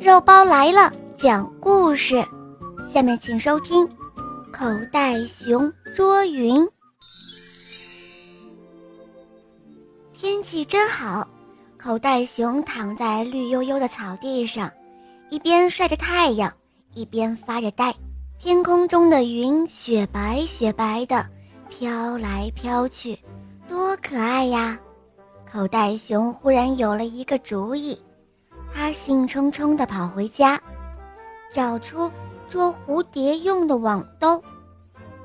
肉包来了，讲故事。下面请收听《口袋熊捉云》。天气真好，口袋熊躺在绿油油的草地上，一边晒着太阳，一边发着呆。天空中的云雪白雪白的，飘来飘去，多可爱呀！口袋熊忽然有了一个主意。他兴冲冲地跑回家，找出捉蝴蝶用的网兜。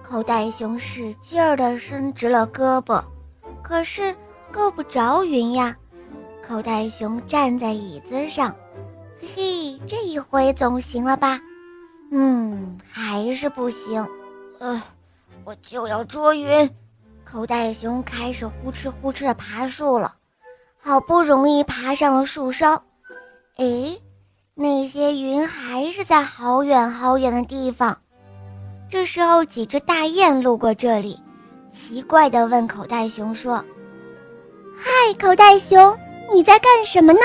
口袋熊使劲儿地伸直了胳膊，可是够不着云呀。口袋熊站在椅子上，嘿嘿，这一回总行了吧？嗯，还是不行。呃，我就要捉云。口袋熊开始呼哧呼哧地爬树了，好不容易爬上了树梢。哎，那些云还是在好远好远的地方。这时候，几只大雁路过这里，奇怪地问口袋熊说：“嗨，口袋熊，你在干什么呢？”“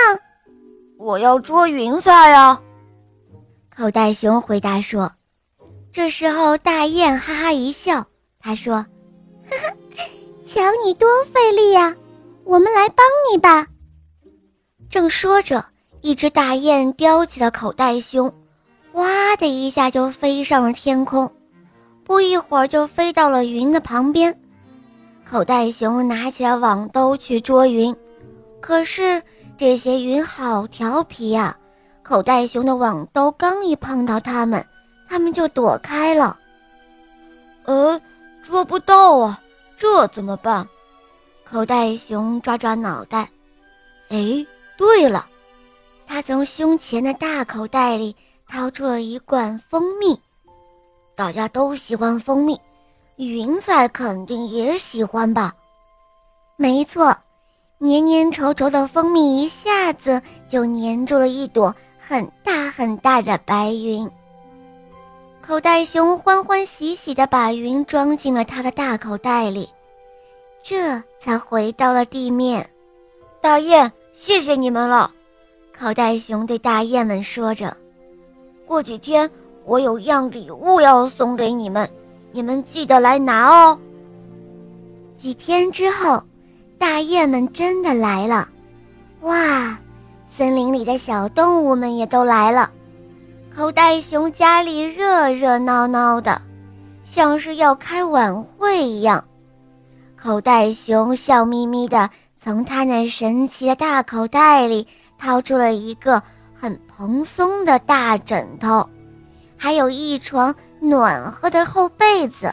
我要捉云彩啊！”口袋熊回答说。这时候，大雁哈哈一笑，他说：“呵呵，瞧你多费力呀，我们来帮你吧。”正说着。一只大雁叼起了口袋熊，哗的一下就飞上了天空，不一会儿就飞到了云的旁边。口袋熊拿起了网兜去捉云，可是这些云好调皮呀！口袋熊的网兜刚一碰到它们，它们就躲开了。呃，捉不到啊，这怎么办？口袋熊抓抓脑袋，哎，对了。他从胸前的大口袋里掏出了一罐蜂蜜，大家都喜欢蜂蜜，云彩肯定也喜欢吧？没错，黏黏稠稠的蜂蜜一下子就粘住了一朵很大很大的白云。口袋熊欢欢喜喜地把云装进了他的大口袋里，这才回到了地面。大雁，谢谢你们了。口袋熊对大雁们说着：“过几天我有样礼物要送给你们，你们记得来拿哦。”几天之后，大雁们真的来了。哇，森林里的小动物们也都来了。口袋熊家里热热闹闹的，像是要开晚会一样。口袋熊笑眯眯的从他那神奇的大口袋里。掏出了一个很蓬松的大枕头，还有一床暖和的厚被子。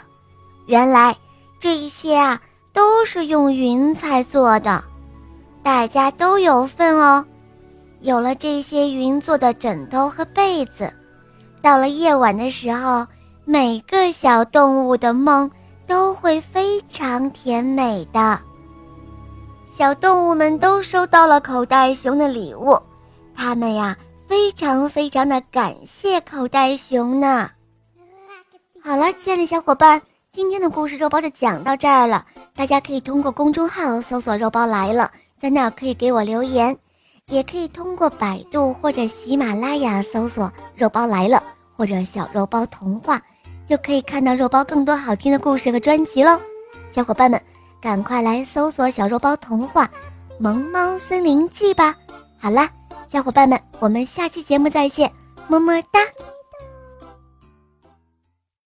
原来这一些啊都是用云彩做的，大家都有份哦。有了这些云做的枕头和被子，到了夜晚的时候，每个小动物的梦都会非常甜美的。小动物们都收到了口袋熊的礼物，他们呀非常非常的感谢口袋熊呢。好了，亲爱的小伙伴，今天的故事肉包就讲到这儿了。大家可以通过公众号搜索“肉包来了”，在那儿可以给我留言，也可以通过百度或者喜马拉雅搜索“肉包来了”或者“小肉包童话”，就可以看到肉包更多好听的故事和专辑喽。小伙伴们。赶快来搜索《小肉包童话·萌猫森林记》吧！好啦，小伙伴们，我们下期节目再见，么么哒。